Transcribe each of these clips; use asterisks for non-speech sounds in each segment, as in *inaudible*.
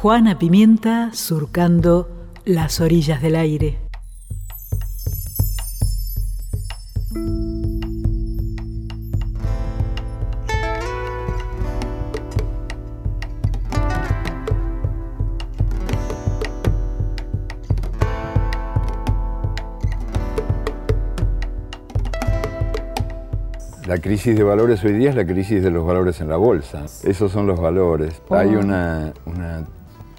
Juana Pimienta surcando las orillas del aire. La crisis de valores hoy día es la crisis de los valores en la bolsa. Esos son los valores. Hay una, una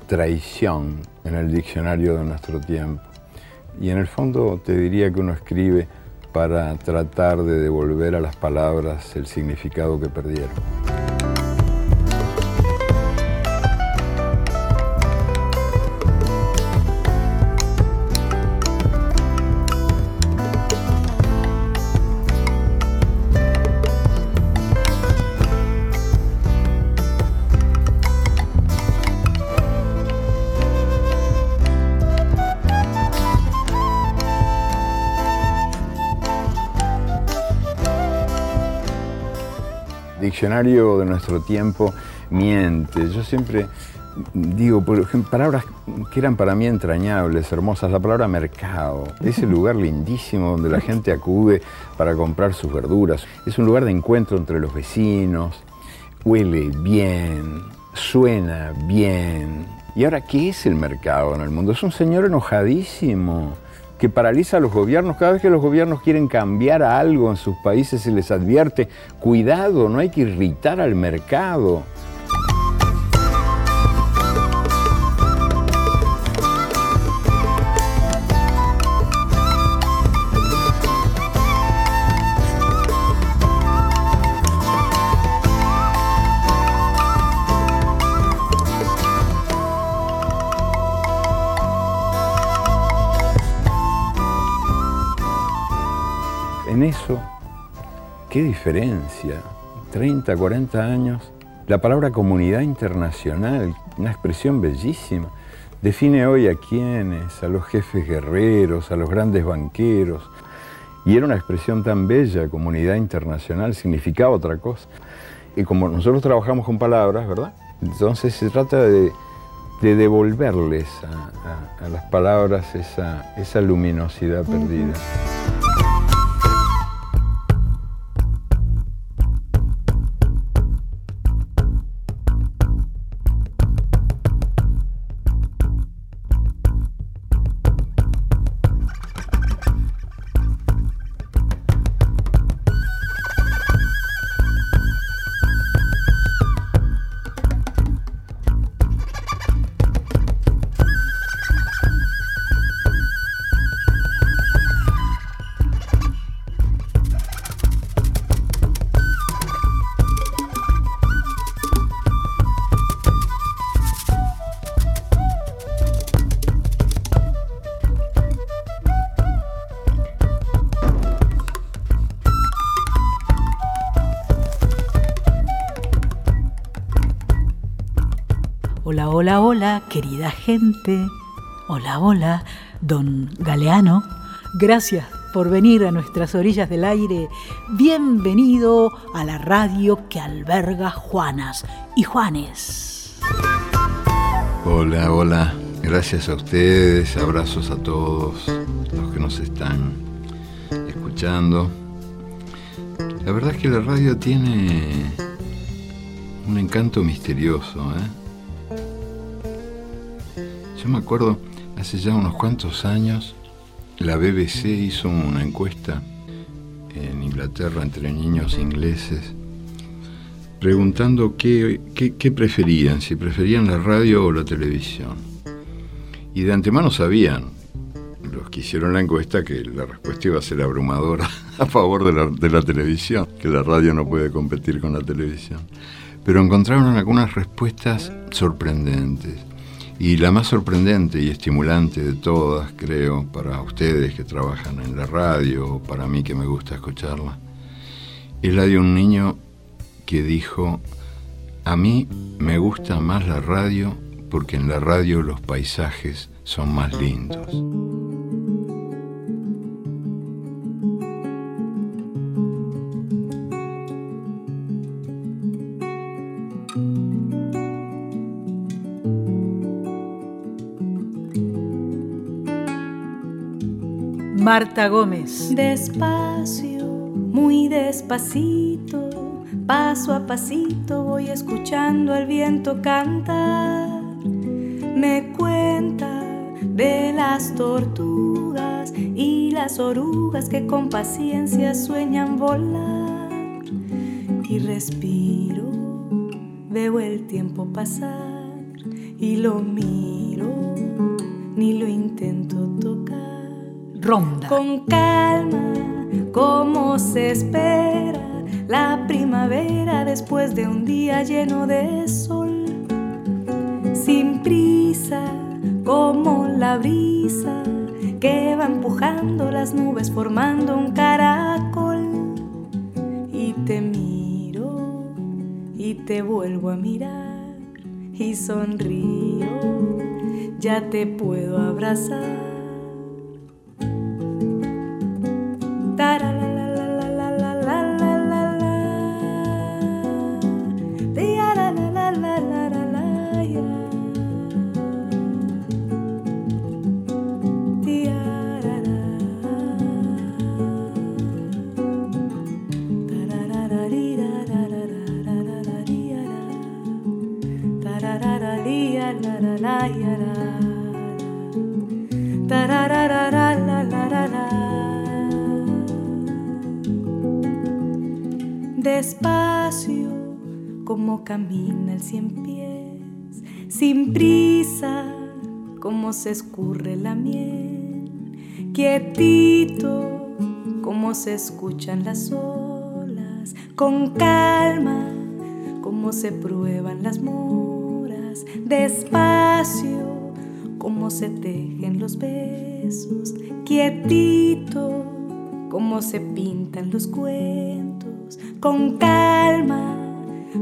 traición en el diccionario de nuestro tiempo. Y en el fondo te diría que uno escribe para tratar de devolver a las palabras el significado que perdieron. Diccionario de nuestro tiempo miente. Yo siempre digo, por ejemplo, palabras que eran para mí entrañables, hermosas. La palabra mercado, ese lugar lindísimo donde la gente acude para comprar sus verduras. Es un lugar de encuentro entre los vecinos, huele bien, suena bien. ¿Y ahora qué es el mercado en el mundo? Es un señor enojadísimo que paraliza a los gobiernos. Cada vez que los gobiernos quieren cambiar algo en sus países se les advierte, cuidado, no hay que irritar al mercado. Qué diferencia. 30, 40 años. La palabra comunidad internacional, una expresión bellísima, define hoy a quiénes, a los jefes guerreros, a los grandes banqueros. Y era una expresión tan bella, comunidad internacional, significaba otra cosa. Y como nosotros trabajamos con palabras, ¿verdad? Entonces se trata de, devolverles a, las palabras esa, esa luminosidad perdida. Hola, hola, hola, querida gente. Hola, hola, don Galeano. Gracias por venir a nuestras orillas del aire. Bienvenido a la radio que alberga Juanas y Juanes. Hola, hola. Gracias a ustedes. Abrazos a todos los que nos están escuchando. La verdad es que la radio tiene un encanto misterioso, ¿eh? Yo me acuerdo, hace ya unos cuantos años, la BBC hizo una encuesta en Inglaterra entre niños ingleses preguntando qué, preferían, si preferían la radio o la televisión. Y de antemano sabían, los que hicieron la encuesta, que la respuesta iba a ser abrumadora *laughs* a favor de la, de la televisión, que la radio no puede competir con la televisión. Pero encontraron algunas respuestas sorprendentes. Y la más sorprendente y estimulante de todas, creo, para ustedes que trabajan en la radio o para mí que me gusta escucharla, es la de un niño que dijo, a mí me gusta más la radio porque en la radio los paisajes son más lindos. Marta Gómez. Despacio, muy despacito, paso a pasito voy escuchando al viento cantar. Me cuenta de las tortugas y las orugas que con paciencia sueñan volar. Y respiro, veo el tiempo pasar y lo miro, ni lo intento tocar. Ronda. Con calma, como se espera la primavera después de un día lleno de sol. Sin prisa, como la brisa que va empujando las nubes formando un caracol. Y te miro y te vuelvo a mirar y sonrío, ya te puedo abrazar. da da Despacio, como camina el cien pies, sin prisa, como se escurre la miel, quietito, como se escuchan las olas, con calma, como se prueban las moras, despacio, como se tejen los besos, quietito, como se pintan los con calma,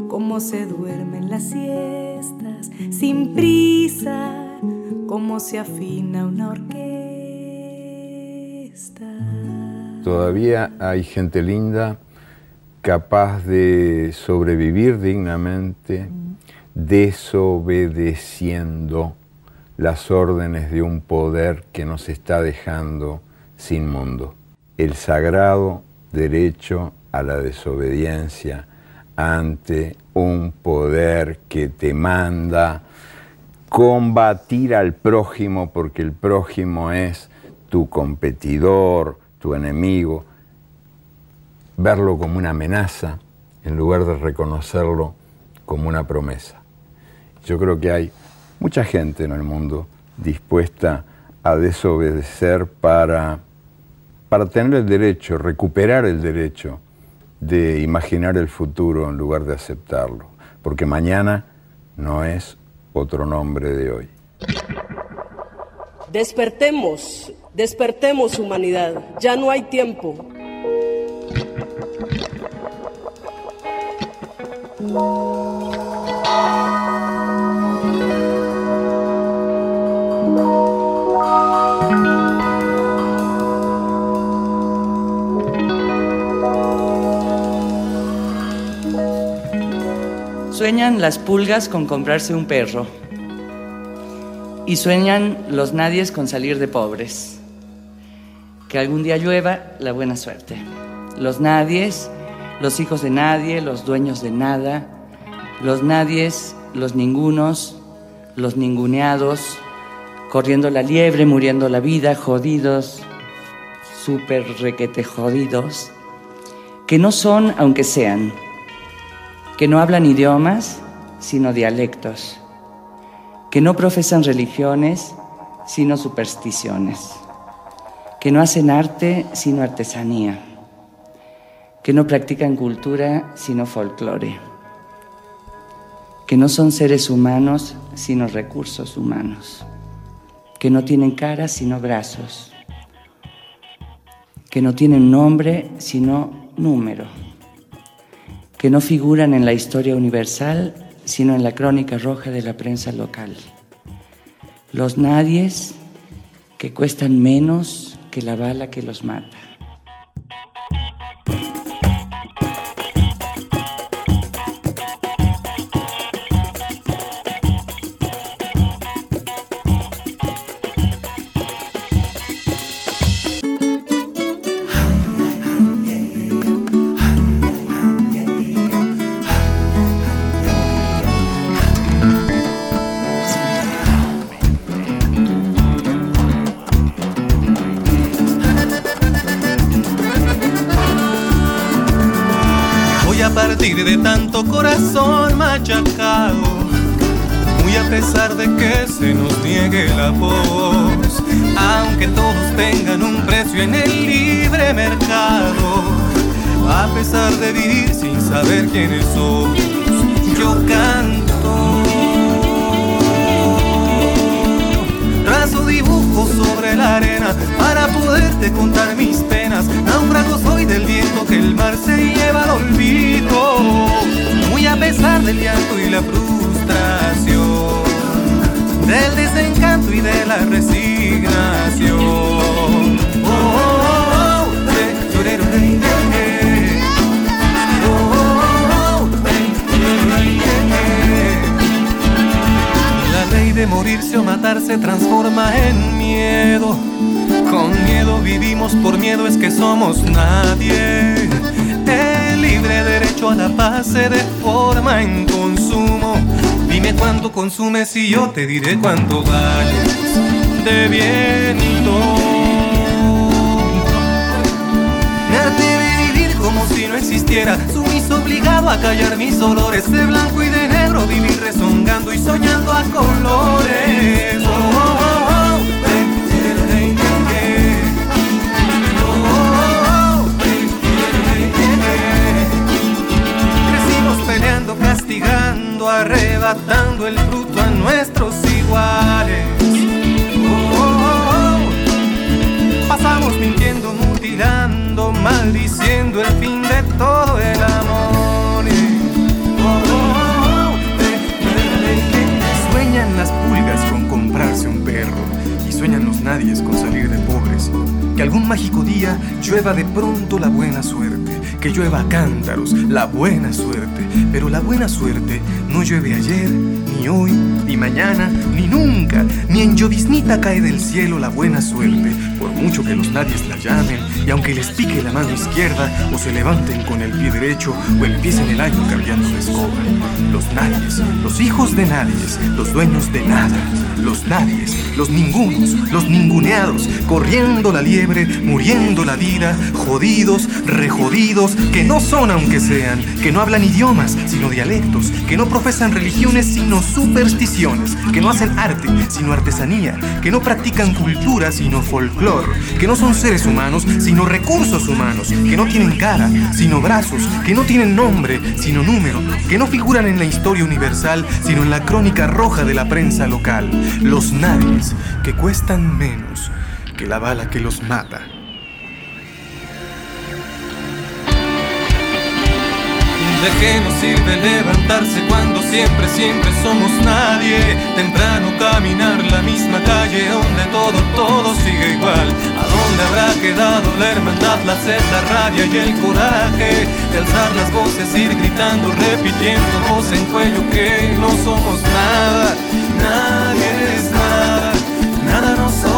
como se duermen las siestas, sin prisa, como se afina una orquesta. Todavía hay gente linda capaz de sobrevivir dignamente desobedeciendo las órdenes de un poder que nos está dejando sin mundo. El sagrado derecho a la desobediencia ante un poder que te manda combatir al prójimo porque el prójimo es tu competidor, tu enemigo, verlo como una amenaza en lugar de reconocerlo como una promesa. Yo creo que hay mucha gente en el mundo dispuesta a desobedecer para, para tener el derecho, recuperar el derecho de imaginar el futuro en lugar de aceptarlo, porque mañana no es otro nombre de hoy. Despertemos, despertemos humanidad, ya no hay tiempo. Sueñan las pulgas con comprarse un perro. Y sueñan los nadies con salir de pobres. Que algún día llueva la buena suerte. Los nadies, los hijos de nadie, los dueños de nada. Los nadies, los ningunos, los ninguneados, corriendo la liebre, muriendo la vida, jodidos, súper requete jodidos, que no son aunque sean que no hablan idiomas, sino dialectos, que no profesan religiones, sino supersticiones, que no hacen arte, sino artesanía, que no practican cultura, sino folclore, que no son seres humanos, sino recursos humanos, que no tienen cara, sino brazos, que no tienen nombre, sino número que no figuran en la historia universal, sino en la crónica roja de la prensa local. Los nadies que cuestan menos que la bala que los mata. Partir de tanto corazón machacado. Muy a pesar de que se nos niegue la voz, aunque todos tengan un precio en el libre mercado, a pesar de vivir sin saber quiénes somos, yo canto. Sobre la arena para poderte contar mis penas. Náufrago soy del viento que el mar se lleva al olvido. Muy a pesar del llanto y la frustración, del desencanto y de la resignación. Oh, oh, oh, de morirse o matar se transforma en miedo. Con miedo vivimos, por miedo es que somos nadie. El libre derecho a la paz se deforma en consumo. Dime cuánto consumes y yo te diré cuánto vales de viento. Me vivir como si no existiera, sumiso obligado a callar mis olores de blanco y de negro, vivir rezongando y soñando a colores. Oh, oh, oh, peleando, castigando, arrebatando el fruto a nuestros iguales. Pasamos mintiendo, mutilando, maldiciendo el fin de todo el nadies con salir de pobres. Que algún mágico día llueva de pronto la buena suerte, que llueva cántaros la buena suerte, pero la buena suerte no llueve ayer, ni hoy, ni mañana, ni nunca, ni en lloviznita cae del cielo la buena suerte, por mucho que los nadies la llamen, y aunque les pique la mano izquierda, o se levanten con el pie derecho, o empiecen el año cambiando de escoba. Los nadies, los hijos de nadies, los dueños de nada, los nadies, los ningunos, los ninguneados, corriendo la liebre, muriendo la vida, jodidos, rejodidos, que no son aunque sean, que no hablan idiomas, sino dialectos, que no profesan religiones, sino supersticiones, que no hacen arte, sino artesanía, que no practican cultura, sino folclore, que no son seres humanos, sino recursos humanos, que no tienen cara, sino brazos, que no tienen nombre, sino número, que no figuran en la historia universal, sino en la crónica roja de la prensa local. Los nadies, que cuestan menos que la bala que los mata. ¿De qué nos sirve levantarse cuando siempre, siempre somos nadie? Temprano caminar la misma calle donde todo, todo sigue igual. ¿A dónde habrá quedado la hermandad, la sed, la rabia y el coraje? De alzar las voces, ir gritando, repitiendo voz en cuello que no somos nada, nadie es nada, nada no somos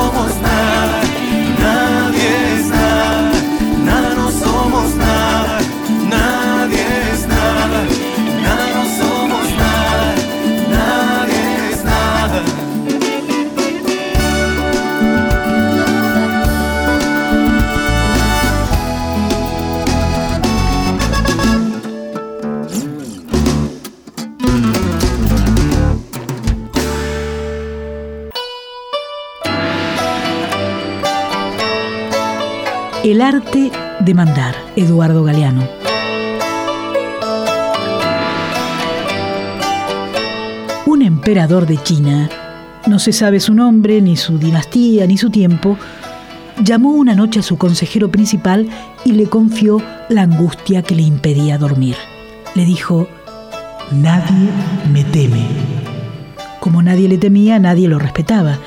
arte de mandar, Eduardo Galeano. Un emperador de China, no se sabe su nombre, ni su dinastía, ni su tiempo, llamó una noche a su consejero principal y le confió la angustia que le impedía dormir. Le dijo, Nadie me teme. Como nadie le temía, nadie lo respetaba.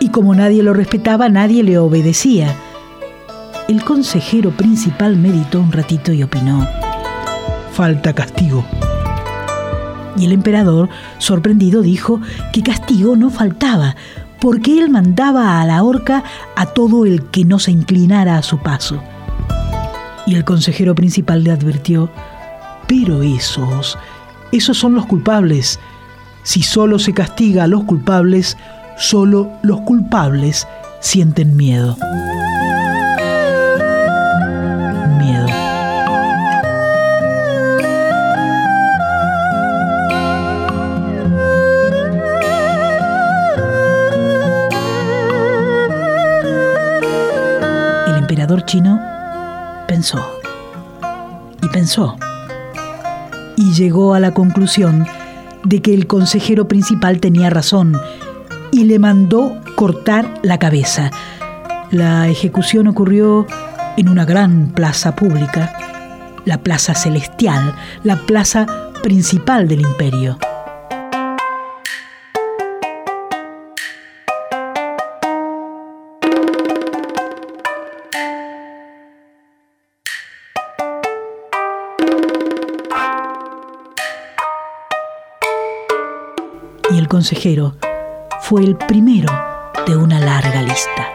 Y como nadie lo respetaba, nadie le obedecía. El consejero principal meditó un ratito y opinó, falta castigo. Y el emperador, sorprendido, dijo que castigo no faltaba, porque él mandaba a la horca a todo el que no se inclinara a su paso. Y el consejero principal le advirtió, pero esos, esos son los culpables. Si solo se castiga a los culpables, solo los culpables sienten miedo. Pensó y pensó y llegó a la conclusión de que el consejero principal tenía razón y le mandó cortar la cabeza. La ejecución ocurrió en una gran plaza pública, la Plaza Celestial, la plaza principal del imperio. Consejero fue el primero de una larga lista.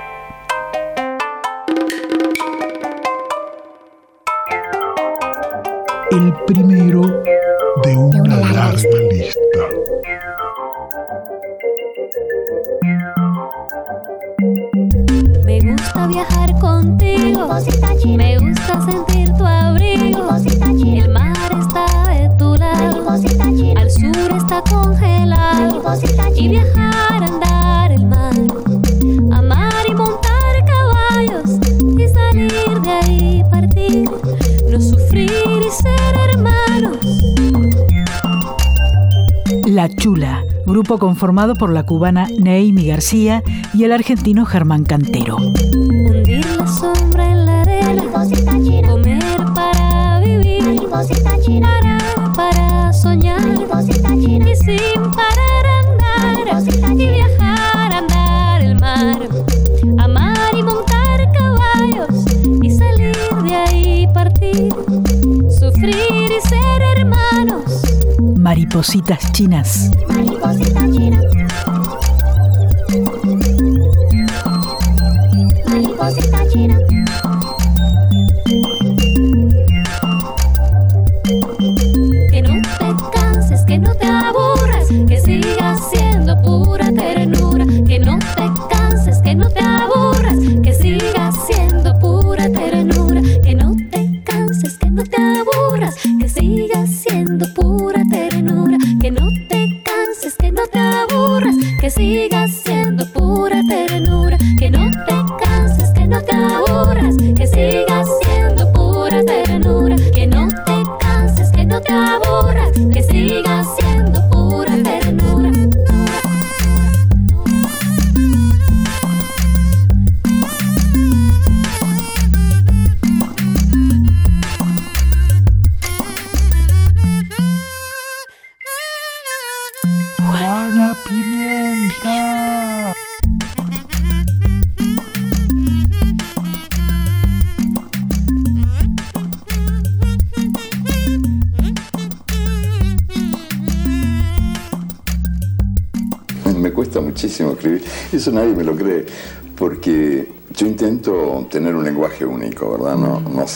El primero de una larga lista. Me gusta viajar contigo. Me gusta sentir tu abrigo. El mar está. Al sur está congelado. Y viajar, andar el mar. Amar y montar caballos. Y salir de ahí, partir. No sufrir y ser hermanos. La Chula, grupo conformado por la cubana Neimi García y el argentino Germán Cantero. Hundir la sombra en la arena. Comer para vivir. Soñar. Y sin parar andar. Y viajar, andar el mar. Amar y montar caballos. Y salir de ahí, partir. Sufrir y ser hermanos. Maripositas chinas. Mariposita china. Mariposita china.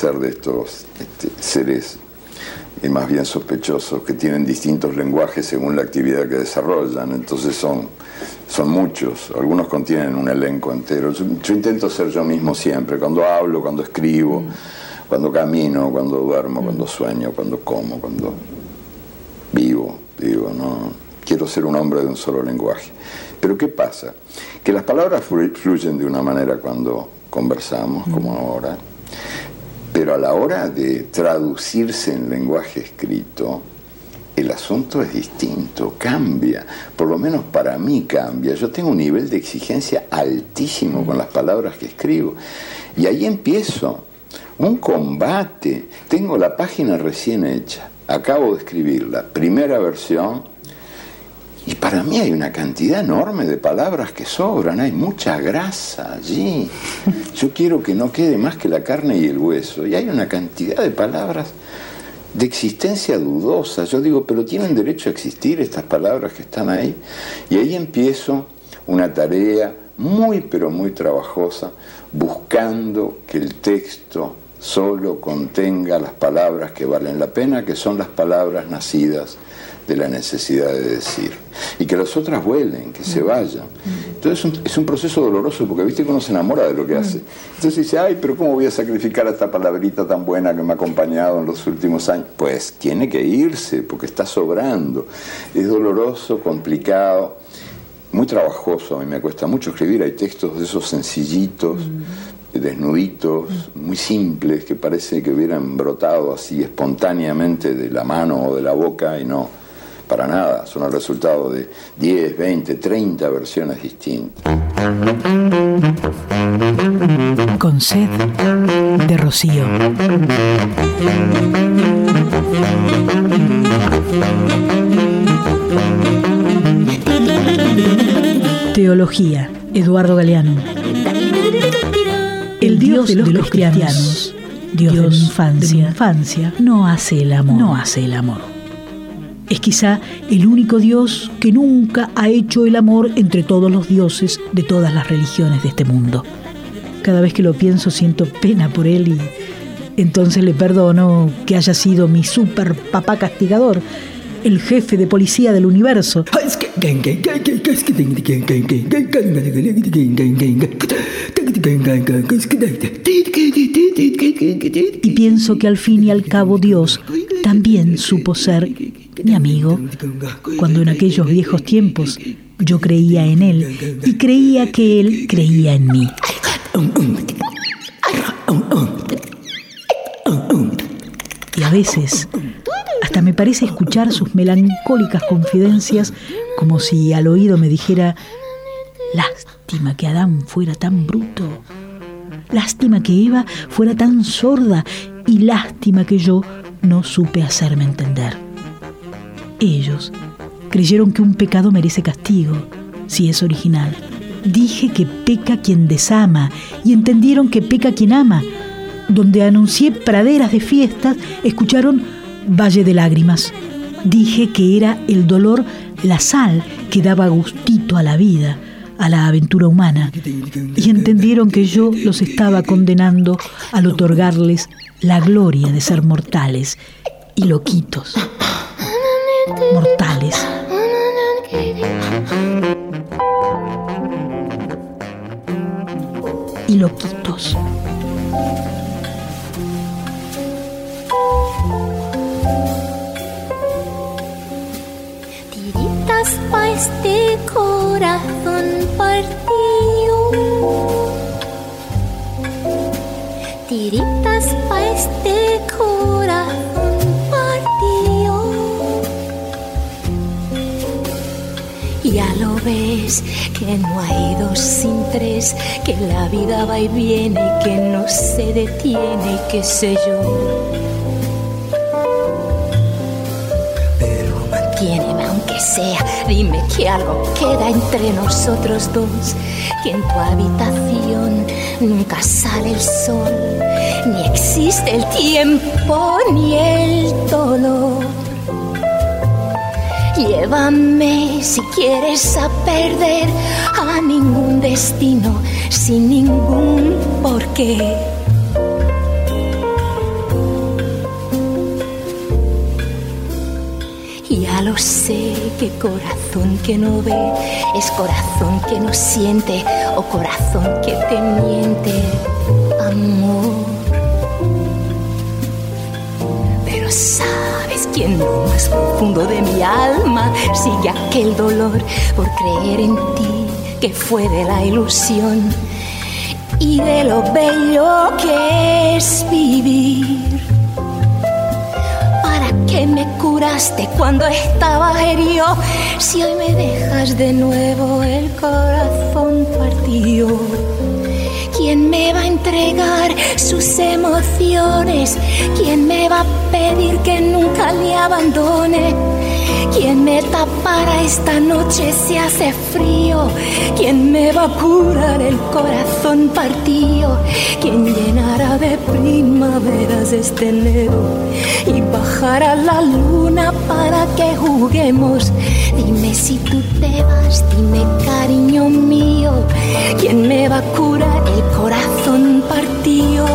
Ser de estos este, seres eh, más bien sospechosos que tienen distintos lenguajes según la actividad que desarrollan. Entonces son, son muchos, algunos contienen un elenco entero. Yo, yo intento ser yo mismo siempre, cuando hablo, cuando escribo, cuando camino, cuando duermo, cuando sueño, cuando como, cuando vivo, digo, no quiero ser un hombre de un solo lenguaje. Pero ¿qué pasa? Que las palabras flu- fluyen de una manera cuando conversamos, como ahora, pero a la hora de traducirse en lenguaje escrito, el asunto es distinto, cambia, por lo menos para mí cambia. Yo tengo un nivel de exigencia altísimo con las palabras que escribo. Y ahí empiezo, un combate. Tengo la página recién hecha, acabo de escribirla, primera versión, y para mí hay una cantidad enorme de palabras que sobran, hay mucha grasa allí. Yo quiero que no quede más que la carne y el hueso. Y hay una cantidad de palabras de existencia dudosa. Yo digo, pero tienen derecho a existir estas palabras que están ahí. Y ahí empiezo una tarea muy, pero muy trabajosa, buscando que el texto solo contenga las palabras que valen la pena, que son las palabras nacidas de la necesidad de decir. Y que las otras vuelen, que se vayan. Entonces es un, es un proceso doloroso porque viste que uno se enamora de lo que hace. Entonces dice, ay, pero ¿cómo voy a sacrificar esta palabrita tan buena que me ha acompañado en los últimos años? Pues tiene que irse porque está sobrando. Es doloroso, complicado, muy trabajoso. A mí me cuesta mucho escribir. Hay textos de esos sencillitos desnuditos, muy simples, que parece que hubieran brotado así espontáneamente de la mano o de la boca y no, para nada, son el resultado de 10, 20, 30 versiones distintas. Con sed de rocío. Teología, Eduardo Galeano. El Dios de los, cristianos, Dios, de, infancia, infancia, no hace el amor. No hace el amor. Es quizá el único Dios que nunca ha hecho el amor entre todos los dioses de todas las religiones de este mundo. Cada vez que lo pienso siento pena por él y entonces le perdono que haya sido mi super papá castigador, el jefe de policía del universo. Y pienso que al fin y al cabo Dios también supo ser mi amigo, cuando en aquellos viejos tiempos yo creía en él y creía que él creía en mí. Y a veces hasta me parece escuchar sus melancólicas confidencias como si al oído me dijera, lástima que Adán fuera tan bruto, lástima que Eva fuera tan sorda. Y lástima que yo no supe hacerme entender. Ellos creyeron que un pecado merece castigo, si es original. Dije que peca quien desama y entendieron que peca quien ama. Donde anuncié praderas de fiestas, escucharon Valle de Lágrimas. Dije que era el dolor la sal que daba gustito a la vida, a la aventura humana. Y entendieron que yo los estaba condenando al otorgarles la gloria de ser mortales y loquitos mortales. Y loquitos. Este corazón partido. Tiritas pa' este corazón Ya lo ves, que no hay dos sin tres, que la vida va y viene que no se detiene qué sé yo. Dime que algo queda entre nosotros dos, que en tu habitación nunca sale el sol, ni existe el tiempo ni el dolor Llévame si quieres a perder a ningún destino sin ningún porqué. Lo sé que corazón que no ve es corazón que no siente o corazón que te miente, amor. Pero sabes y en lo más profundo de mi alma sigue aquel dolor por creer en ti que fue de la ilusión y de lo bello que es vivir. Curaste cuando estaba herido? Si hoy me dejas de nuevo el corazón partido. ¿Quién me va a entregar sus emociones? ¿Quién me va a pedir que nunca le abandone? ¿Quién me tapará esta noche si hace frío? ¿Quién me va a curar el corazón partido? ¿Quién llenará de primaveras este enero? Y bajará la luna para que juguemos. Dime si tú te vas, dime cariño mío. ¿Quién me va a curar el corazón partido?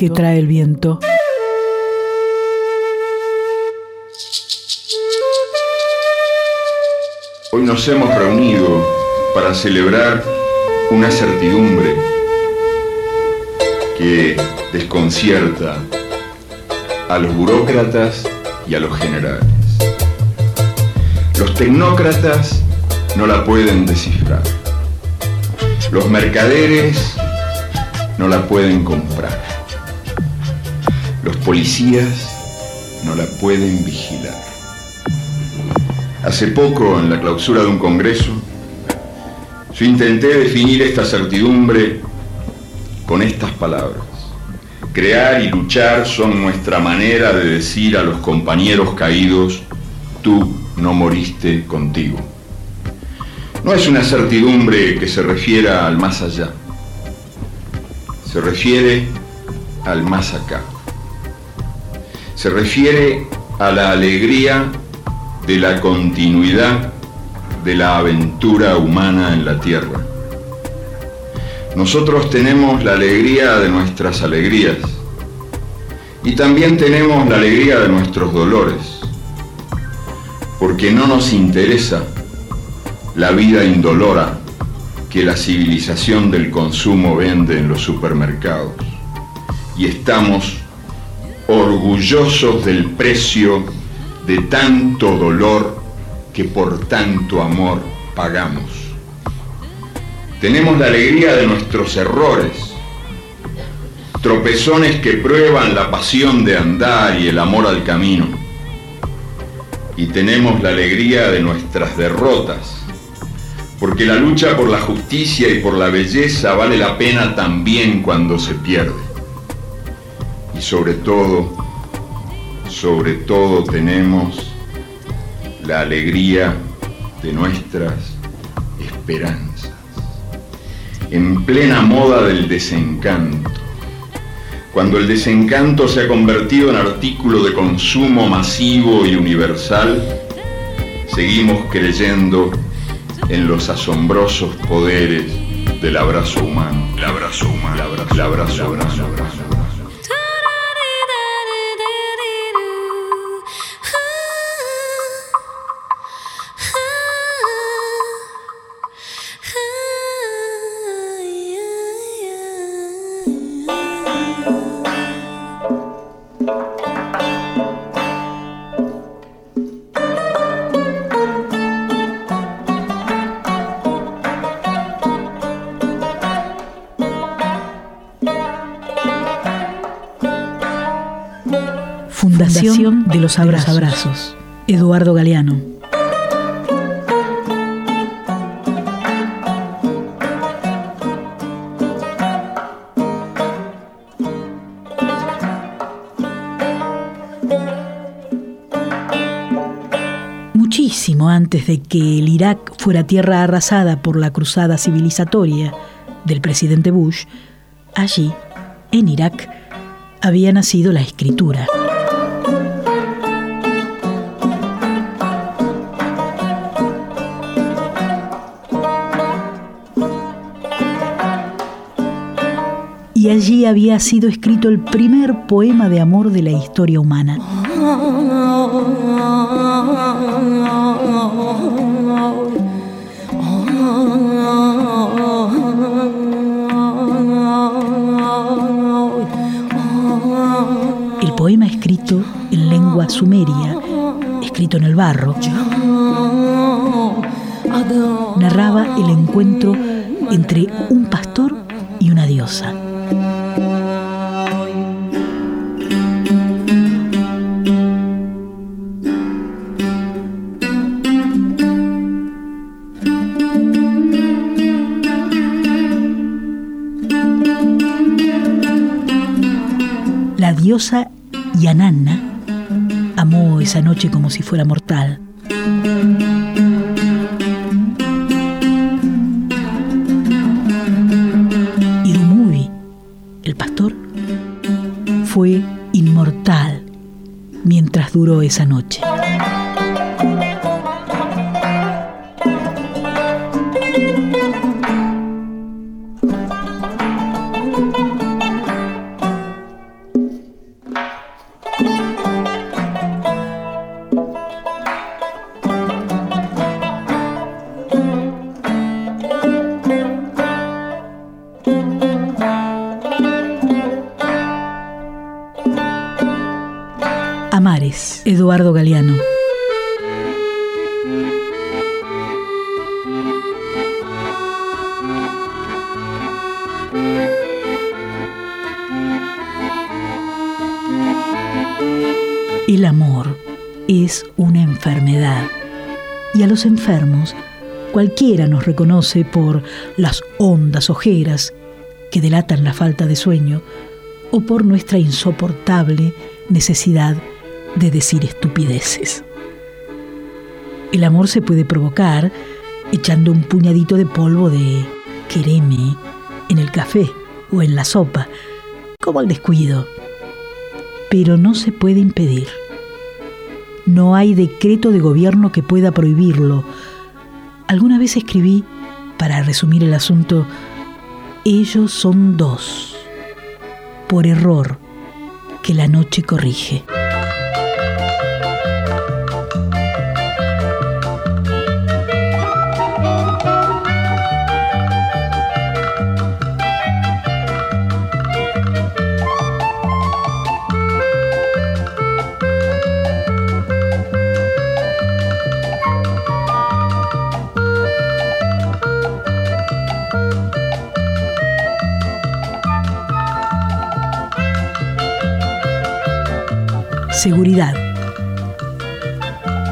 Que trae el viento. Hoy nos hemos reunido para celebrar una certidumbre que desconcierta a los burócratas y a los generales. Los tecnócratas no la pueden descifrar. Los mercaderes no la pueden comprar. Policías no la pueden vigilar. Hace poco, en la clausura de un congreso, yo intenté definir esta certidumbre con estas palabras. Crear y luchar son nuestra manera de decir a los compañeros caídos, tú no moriste contigo. No es una certidumbre que se refiera al más allá, se refiere al más acá. Se refiere a la alegría de la continuidad de la aventura humana en la tierra. Nosotros tenemos la alegría de nuestras alegrías y también tenemos la alegría de nuestros dolores, porque no nos interesa la vida indolora que la civilización del consumo vende en los supermercados y estamos orgullosos del precio de tanto dolor que por tanto amor pagamos. Tenemos la alegría de nuestros errores, tropezones que prueban la pasión de andar y el amor al camino. Y tenemos la alegría de nuestras derrotas, porque la lucha por la justicia y por la belleza vale la pena también cuando se pierde. Y sobre todo, sobre todo tenemos la alegría de nuestras esperanzas. En plena moda del desencanto, cuando el desencanto se ha convertido en artículo de consumo masivo y universal, seguimos creyendo en los asombrosos poderes del abrazo humano. El abrazo humano. El abrazo, el abrazo, abrazo, abrazo. Los Abrazos. Eduardo Galeano. Muchísimo antes de que el Irak fuera tierra arrasada por la cruzada civilizatoria del presidente Bush, allí, en Irak, había nacido la escritura. Allí había sido escrito el primer poema de amor de la historia humana. El poema escrito en lengua sumeria, escrito en el barro, narraba el encuentro entre un pastor y una diosa. Diosa Yananna amó esa noche como si fuera mortal. Es una enfermedad y a los enfermos cualquiera nos reconoce por las hondas ojeras que delatan la falta de sueño o por nuestra insoportable necesidad de decir estupideces. El amor se puede provocar echando un puñadito de polvo de quereme en el café o en la sopa, como el descuido. Pero no se puede impedir. No hay decreto de gobierno que pueda prohibirlo. Alguna vez escribí, para resumir el asunto, ellos son dos, por error, que la noche corrige. Seguridad.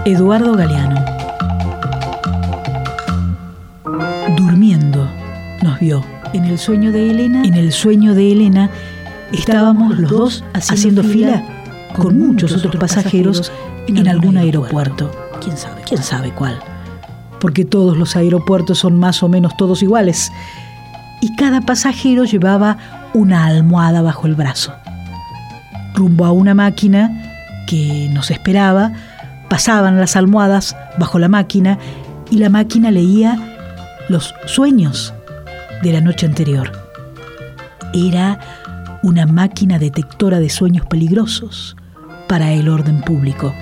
Eduardo Galeano. Durmiendo, nos vio. En el sueño de Elena, en el sueño de Elena, estábamos los dos haciendo fila con muchos otros pasajeros en algún aeropuerto. ¿Quién sabe? ¿Quién sabe cuál? Porque todos los aeropuertos son más o menos todos iguales. Y cada pasajero llevaba una almohada bajo el brazo. Rumbo a una máquina que nos esperaba, pasaban las almohadas bajo la máquina y la máquina leía los sueños de la noche anterior. Era una máquina detectora de sueños peligrosos para el orden público.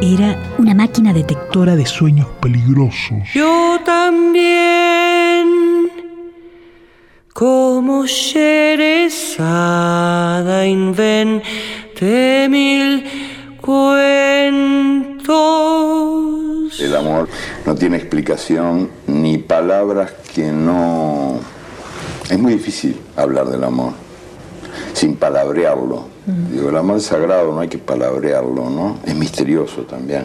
Era una máquina detectora de sueños peligrosos. Yo también, como Sherezada, inventé mil cuentos. El amor no tiene explicación ni palabras que no... Es muy difícil hablar del amor sin palabrearlo. Digo, el amor es sagrado, no hay que palabrearlo, ¿no? Es misterioso también.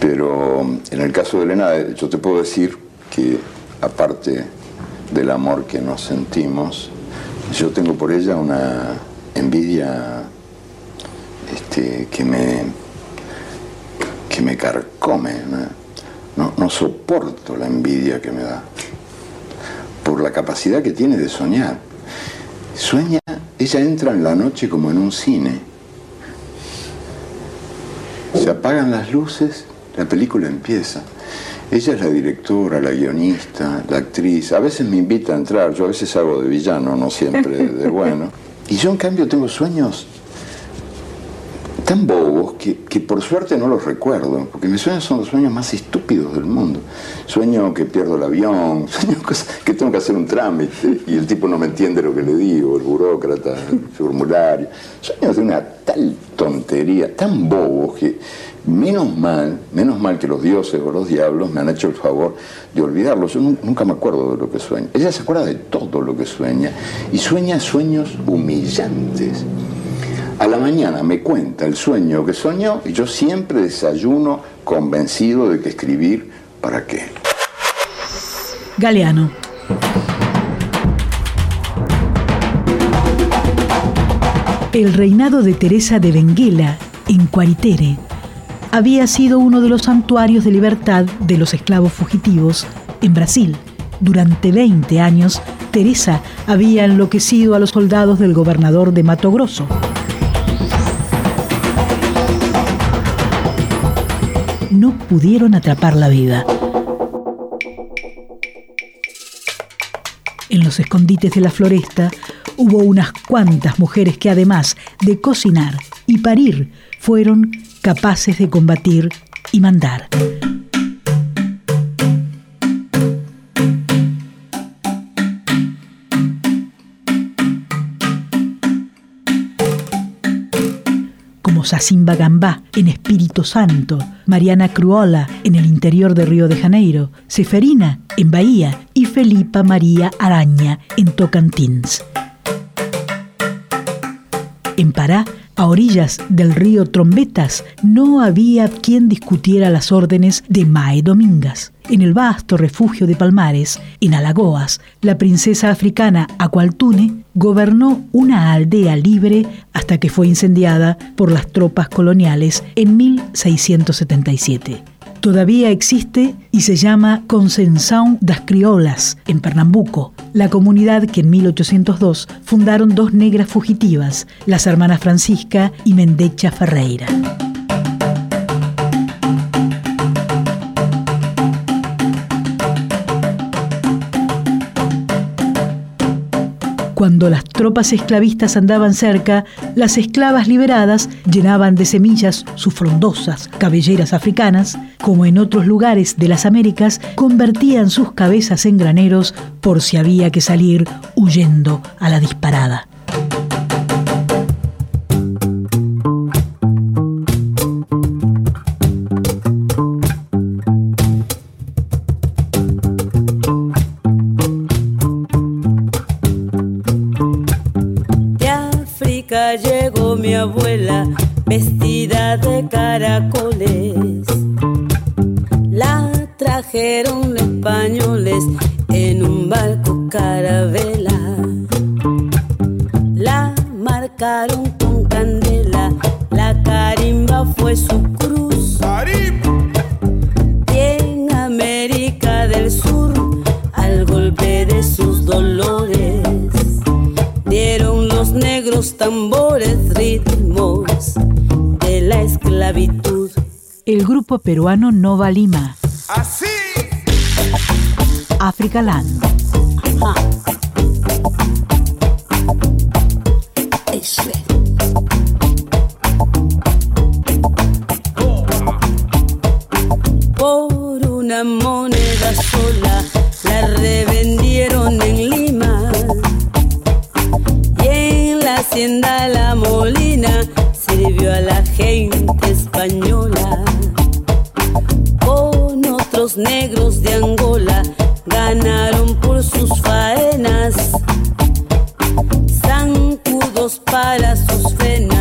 Pero en el caso de Elena, yo te puedo decir que aparte del amor que nos sentimos, yo tengo por ella una envidia este, que me que me carcome. ¿no? no soporto la envidia que me da por la capacidad que tiene de soñar. Sueña, ella entra en la noche como en un cine. Se apagan las luces, la película empieza. Ella es la directora, la guionista, la actriz. A veces me invita a entrar, yo a veces hago de villano, no siempre de bueno. *laughs* Y yo en cambio tengo sueños tan bobos que, que, por suerte no los recuerdo, porque mis sueños son los sueños más estúpidos del mundo. Sueño que pierdo el avión, *laughs* sueño que tengo que hacer un trámite y el tipo no me entiende lo que le digo, el burócrata, el *laughs* formulario. Sueños de una tal tontería, tan bobos que menos mal, menos mal que los dioses o los diablos me han hecho el favor de olvidarlos. Yo nunca me acuerdo de lo que sueño. Ella se acuerda de todo lo que sueña y sueña sueños humillantes. A la mañana me cuenta el sueño que soñó y yo siempre desayuno convencido de que escribir para qué. Galeano. El reinado de Teresa de Benguela en Cuaritere había sido uno de los santuarios de libertad de los esclavos fugitivos en Brasil Durante 20 años, Teresa había enloquecido a los soldados del gobernador de Mato Grosso. Pudieron atraparla viva. En los escondites de la floresta hubo unas cuantas mujeres que además de cocinar y parir, fueron capaces de combatir y mandar. Como Sacimba Gambá en Espíritu Santo, Mariana Cruola en el interior de Río de Janeiro, Seferina en Bahía y Felipa María Araña en Tocantins. En Pará, a orillas del río Trombetas, no había quien discutiera las órdenes de Mae Domingas. En el vasto refugio de Palmares, en Alagoas, la princesa africana Aqualtune gobernó una aldea libre hasta que fue incendiada por las tropas coloniales en 1677 todavía existe y se llama Concenção das Criolas, en Pernambuco, la comunidad que en 1802 fundaron dos negras fugitivas, las hermanas Francisca y Mendecha Ferreira. Cuando las tropas esclavistas andaban cerca, las esclavas liberadas llenaban de semillas sus frondosas cabelleras africanas, como en otros lugares de las Américas, convertían sus cabezas en graneros por si había que salir huyendo a la disparada. Vestida de caracoles. La trajeron españoles en un barco carabela. La marcaron con candela, la carimba fue su cruz. Y en América del Sur, al golpe de sus dolores, dieron los negros tambores de la esclavitud. El grupo peruano Nova Lima. Así. Africa Land. Por una moneda sola la revendieron en Lima y en la hacienda La Molina sirvió a la gente española. Con otros negros de Angola ganaron por sus faenas, zancudos para sus venas,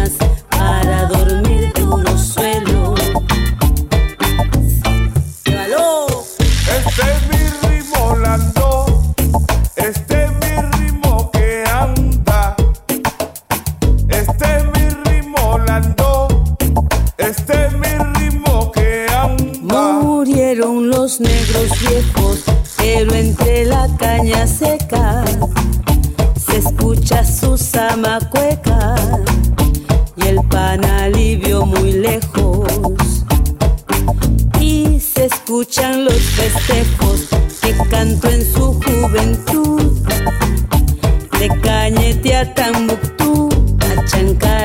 Negros viejos, pero entre la caña seca se escucha su zamacueca y el pan alivio muy lejos. Y se escuchan los festejos que cantó en su juventud. De Cañete a Tambuctú, a Chancay,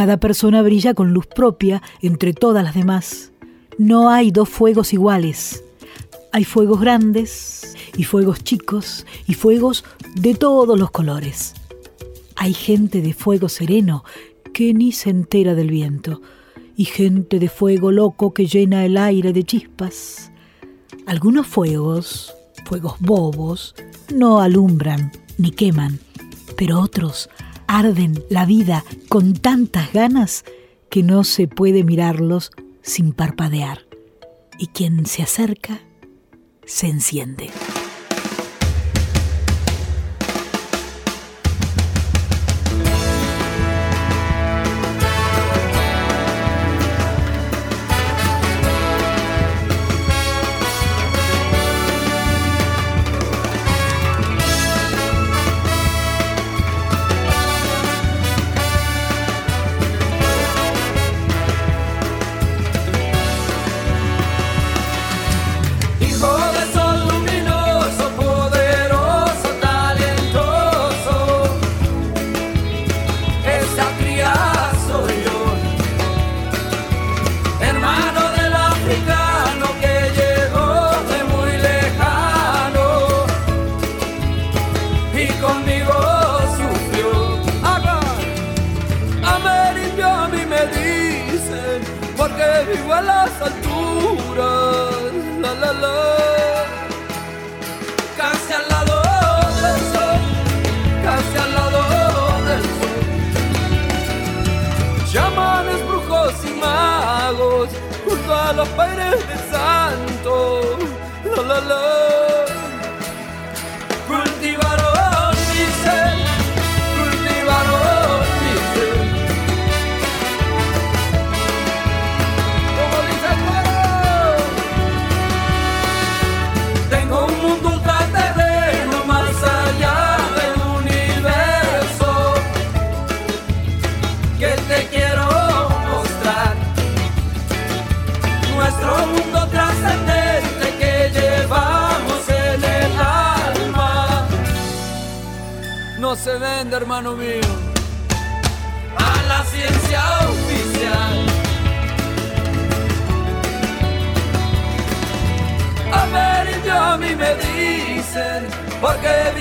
Cada persona brilla con luz propia entre todas las demás. No hay dos fuegos iguales. Hay fuegos grandes y fuegos chicos y fuegos de todos los colores. Hay gente de fuego sereno que ni se entera del viento y gente de fuego loco que llena el aire de chispas. Algunos fuegos, fuegos bobos, no alumbran ni queman, pero otros arden la vida con tantas ganas que no se puede mirarlos sin parpadear. Y quien se acerca, se enciende.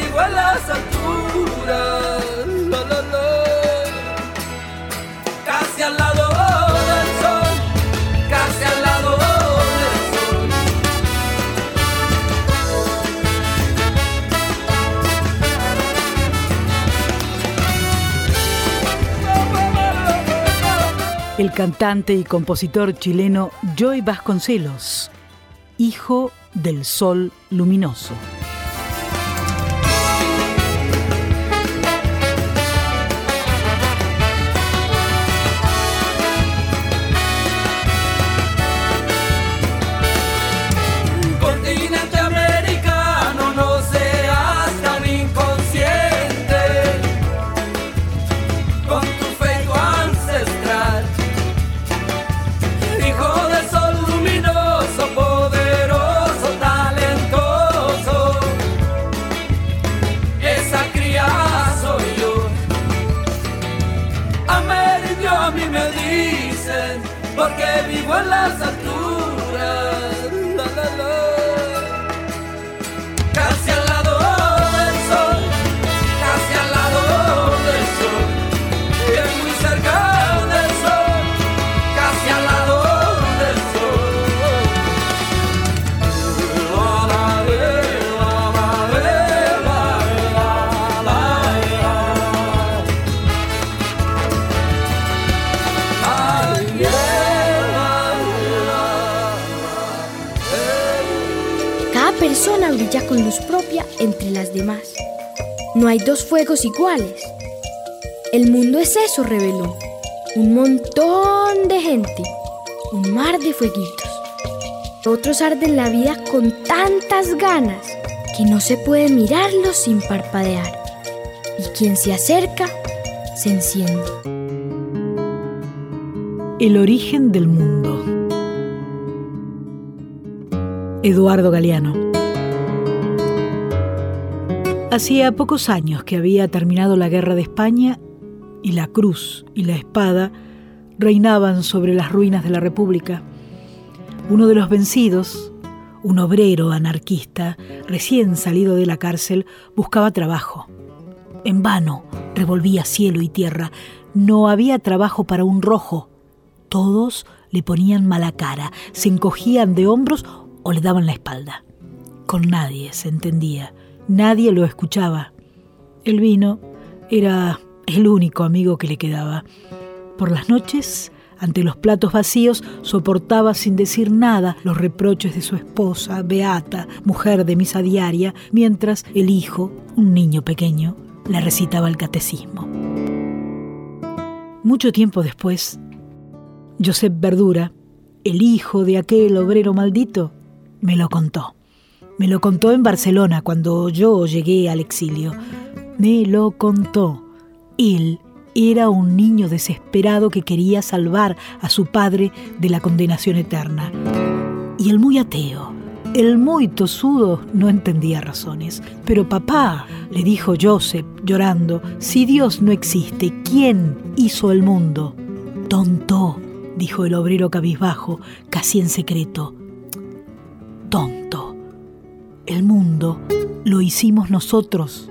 Vivo en las alturas. La, la, la. Casi al lado del sol, casi al lado del sol. El cantante y compositor chileno Joy Vasconcelos, hijo del sol luminoso. Demás. No hay dos fuegos iguales. El mundo es eso, reveló. Un montón de gente. Un mar de fueguitos. Otros arden la vida con tantas ganas que no se puede mirarlos sin parpadear. Y quien se acerca, se enciende. El origen del mundo. Eduardo Galeano. Hacía pocos años que había terminado la guerra de España y la cruz y la espada reinaban sobre las ruinas de la República. Uno de los vencidos, un obrero anarquista recién salido de la cárcel, buscaba trabajo. En vano revolvía cielo y tierra. No había trabajo para un rojo. Todos le ponían mala cara, se encogían de hombros o le daban la espalda. Con nadie se entendía, nadie lo escuchaba. El vino era el único amigo que le quedaba. Por las noches, ante los platos vacíos, soportaba sin decir nada los reproches de su esposa, Beata, mujer de misa diaria, mientras el hijo, un niño pequeño, le recitaba el catecismo. Mucho tiempo después, Josep Verdura, el hijo de aquel obrero maldito, me lo contó. Me lo contó en Barcelona cuando yo llegué al exilio. Me lo contó. Él era un niño desesperado que quería salvar a su padre de la condenación eterna. Y el muy ateo, el muy tosudo, no entendía razones. Pero papá, le dijo Joseph, llorando, si Dios no existe, ¿quién hizo el mundo? Tonto, dijo el obrero cabizbajo, casi en secreto hicimos nosotros,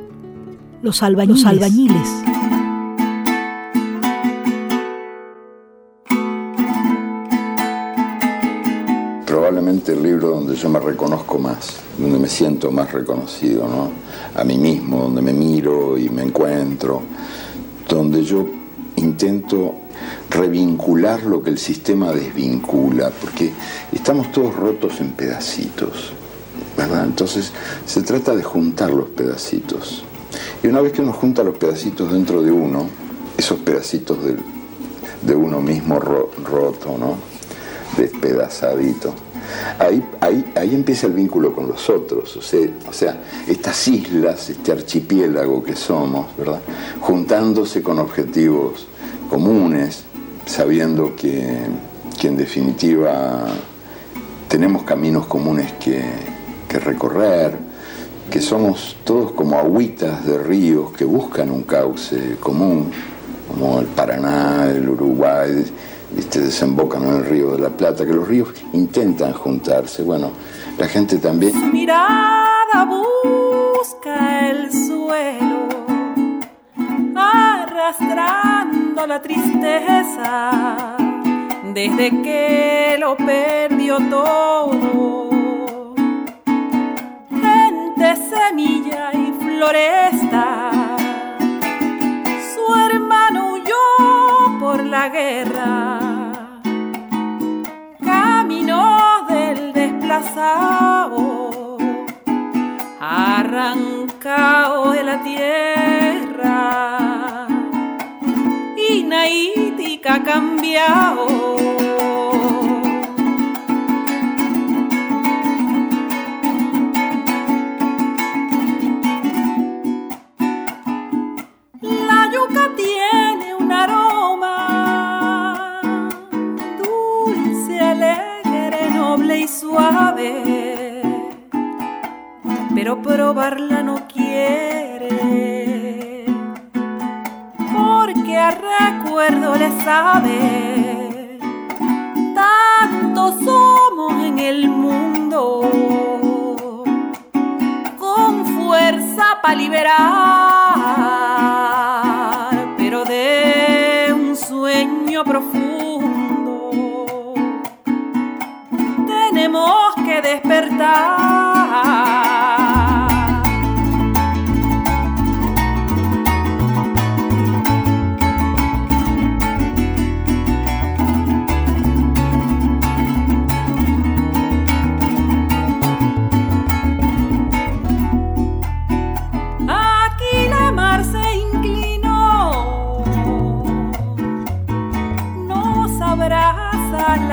los albañiles. Los albañiles. Probablemente el libro donde yo me reconozco más, donde me siento más reconocido, ¿no? A mí mismo, donde me miro y me encuentro, donde yo intento revincular lo que el sistema desvincula, porque estamos todos rotos en pedacitos, Entonces se trata de juntar los pedacitos. Y una vez que uno junta los pedacitos dentro de uno, esos pedacitos de, uno mismo roto, ¿no? Despedazadito. Ahí, ahí, ahí, empieza el vínculo con los otros, o sea, o sea, estas islas, este archipiélago que somos, ¿verdad? Juntándose con objetivos comunes, sabiendo que, en definitiva tenemos caminos comunes que, que recorrer, que somos todos como agüitas de ríos que buscan un cauce común, como el Paraná, el Uruguay, ¿viste? desembocan en el río de la Plata, que los ríos intentan juntarse. Bueno, la gente también... Su mirada busca el suelo, arrastrando la tristeza, desde que lo perdió todo. Entre semilla y floresta, su hermano huyó por la guerra. Del desplazado, arrancado de la tierra, y Naítica ha cambiado. Pero probarla no quiere, porque a recuerdo le sabe, tanto somos en el mundo, con fuerza para liberar, pero de un sueño profundo. Tenemos que despertar.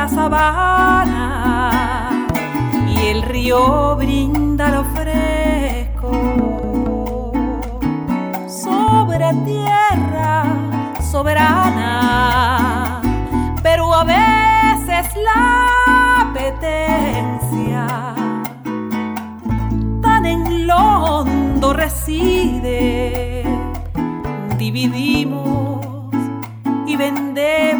sabana y el río brinda lo fresco. Sobre tierra soberana, pero a veces la apetencia tan en lo hondo reside. Dividimos y vendemos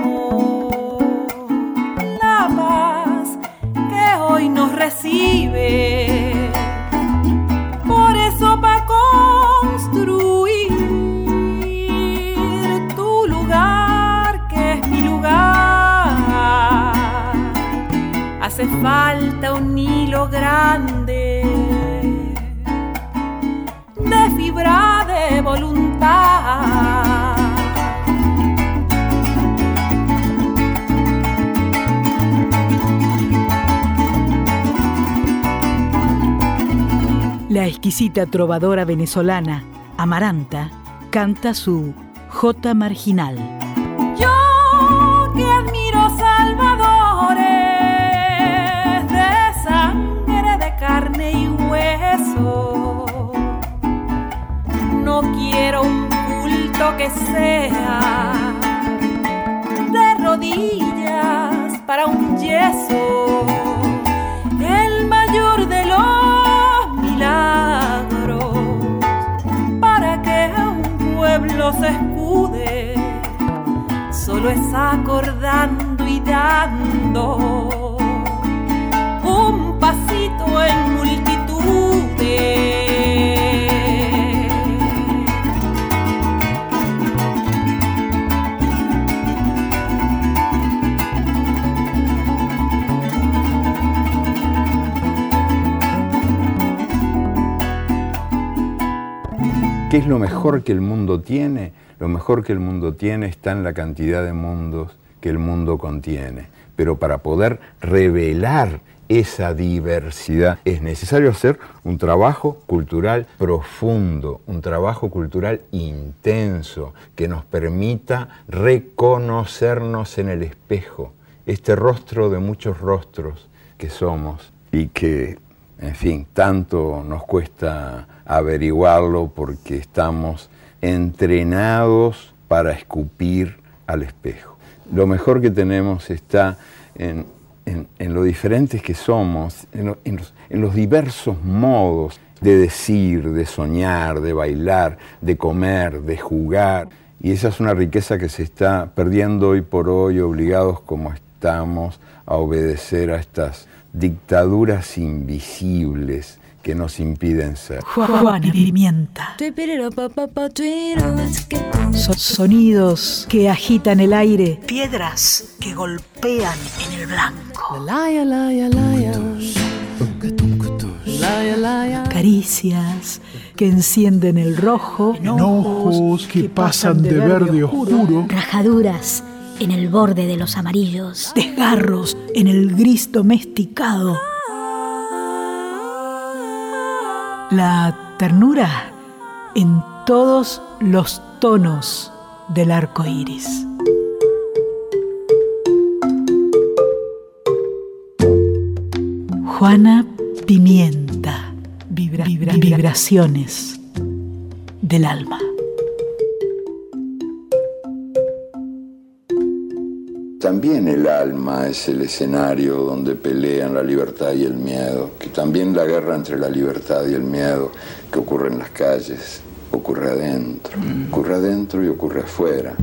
grande de fibra de voluntad. La exquisita trovadora venezolana Amaranta canta su J marginal. Sea de rodillas para un yeso. El mayor de los milagros para que un pueblo se escude solo es acordando y dando ¿Qué es lo mejor que el mundo tiene? Lo mejor que el mundo tiene está en la cantidad de mundos que el mundo contiene. Pero para poder revelar esa diversidad es necesario hacer un trabajo cultural profundo, un trabajo cultural intenso que nos permita reconocernos en el espejo, este rostro de muchos rostros que somos y que, en fin, tanto nos cuesta averiguarlo porque estamos entrenados para escupir al espejo. Lo mejor que tenemos está en, en- lo diferentes que somos, en los diversos modos de decir, de soñar, de bailar, de comer, de jugar. Y esa es una riqueza que se está perdiendo hoy por hoy, obligados como estamos a obedecer a estas dictaduras invisibles que nos impiden ser. Juana Pimienta. So- sonidos que agitan el aire. Piedras que golpean en el blanco. Caricias que encienden el rojo. Enojos que pasan de verde oscuro. Rajaduras en el borde de los amarillos. Desgarros en el gris domesticado. La ternura en todos los tonos del arco iris. Juana Pimienta. Vibra- vibra- vibraciones del alma. También el alma es el escenario donde pelean la libertad y el miedo, que también la guerra entre la libertad y el miedo que ocurre en las calles, ocurre adentro, ocurre adentro y ocurre afuera.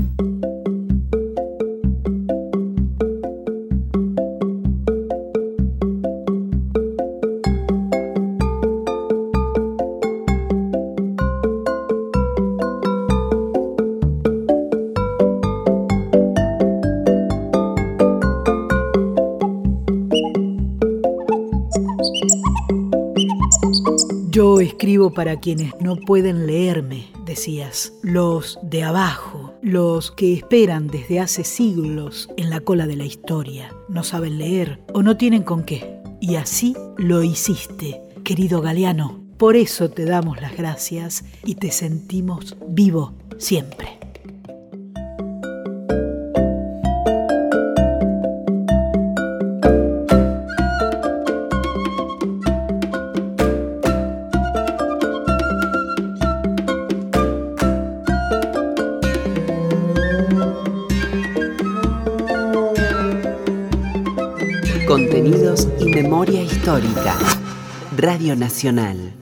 Para quienes no pueden leerme, decías, los de abajo, los que esperan desde hace siglos en la cola de la historia, no saben leer o no tienen con qué. Y así lo hiciste, querido Galeano. Por eso te damos las gracias y te sentimos vivo siempre. Memoria histórica. Radio Nacional.